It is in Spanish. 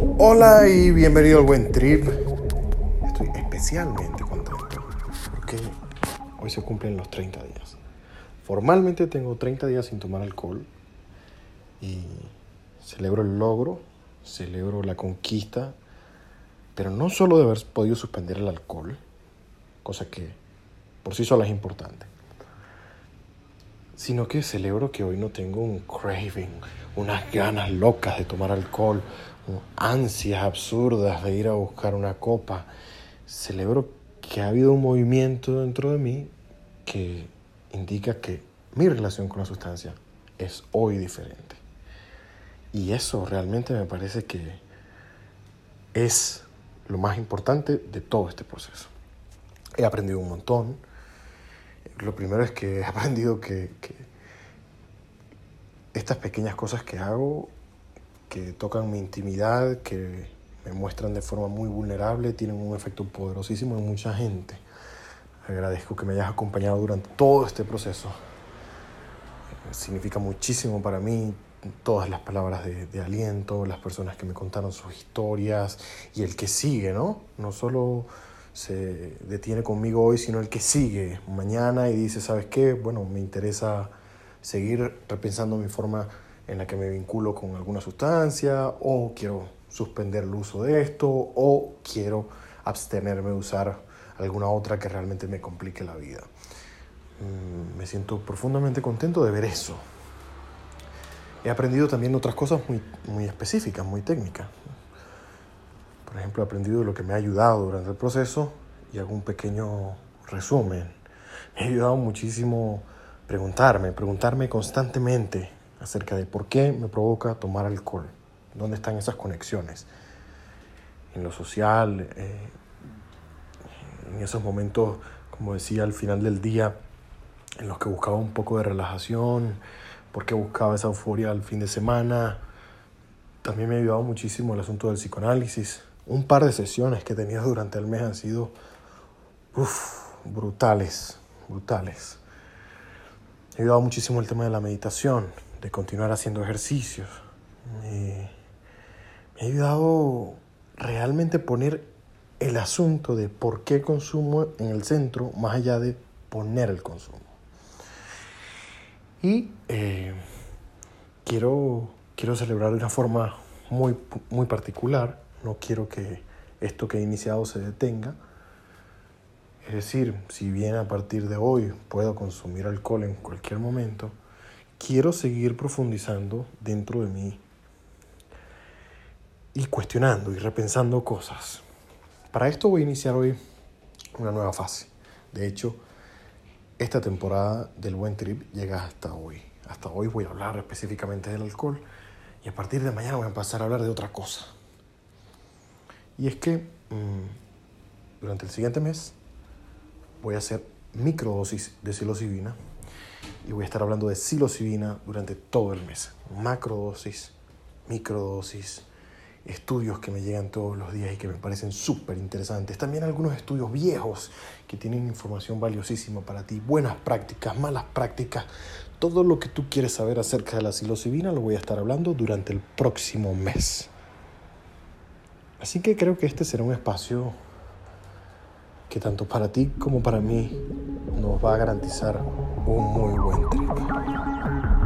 Hola y bienvenido al Buen Trip. Estoy especialmente contento porque hoy se cumplen los 30 días. Formalmente tengo 30 días sin tomar alcohol y celebro el logro, celebro la conquista, pero no solo de haber podido suspender el alcohol, cosa que por sí sola es importante, sino que celebro que hoy no tengo un craving, unas ganas locas de tomar alcohol, ansias absurdas de ir a buscar una copa. Celebro que ha habido un movimiento dentro de mí que indica que mi relación con la sustancia es hoy diferente. Y eso realmente me parece que es lo más importante de todo este proceso. He aprendido un montón. Lo primero es que he aprendido que, que estas pequeñas cosas que hago que tocan mi intimidad, que me muestran de forma muy vulnerable, tienen un efecto poderosísimo en mucha gente. Agradezco que me hayas acompañado durante todo este proceso. Significa muchísimo para mí todas las palabras de, de, aliento, las personas que me contaron sus historias y el que sigue, ¿no? No solo se detiene conmigo hoy, sino el que sigue mañana y dice, ¿sabes qué? Bueno, me interesa seguir repensando mi forma en la que me vinculo con alguna sustancia o quiero suspender el uso de esto o quiero abstenerme de usar alguna otra que realmente me complique la vida. Mm, me siento profundamente contento de ver eso. He aprendido también otras cosas muy, muy específicas, muy técnicas. Por ejemplo, he aprendido lo que me ha ayudado durante el proceso y hago un pequeño resumen. Me ha ayudado muchísimo preguntarme, preguntarme constantemente acerca de por qué me provoca tomar alcohol, dónde están esas conexiones, en lo social, eh, en esos momentos, como decía, al final del día, en los que buscaba un poco de relajación, porque buscaba esa euforia al fin de semana. También me ha ayudado muchísimo el asunto del psicoanálisis. Un par de sesiones que he tenido durante el mes han sido uf, brutales, brutales. Ha ayudado muchísimo el tema de la meditación de continuar haciendo ejercicios. Me, me ha ayudado realmente poner el asunto de por qué consumo en el centro, más allá de poner el consumo. Y eh, quiero, quiero celebrar de una forma muy, muy particular. No quiero que esto que he iniciado se detenga. Es decir, si bien a partir de hoy puedo consumir alcohol en cualquier momento, quiero seguir profundizando dentro de mí y cuestionando y repensando cosas. Para esto voy a iniciar hoy una nueva fase. De hecho, esta temporada del Buen Trip llega hasta hoy. Hasta hoy voy a hablar específicamente del alcohol y a partir de mañana voy a pasar a hablar de otra cosa. Y es que mmm, durante el siguiente mes voy a hacer microdosis de psilocibina y voy a estar hablando de psilocibina durante todo el mes. Macrodosis, microdosis, estudios que me llegan todos los días y que me parecen súper interesantes. También algunos estudios viejos que tienen información valiosísima para ti. Buenas prácticas, malas prácticas. Todo lo que tú quieres saber acerca de la psilocibina lo voy a estar hablando durante el próximo mes. Así que creo que este será un espacio que tanto para ti como para mí nos va a garantizar un muy buen trip.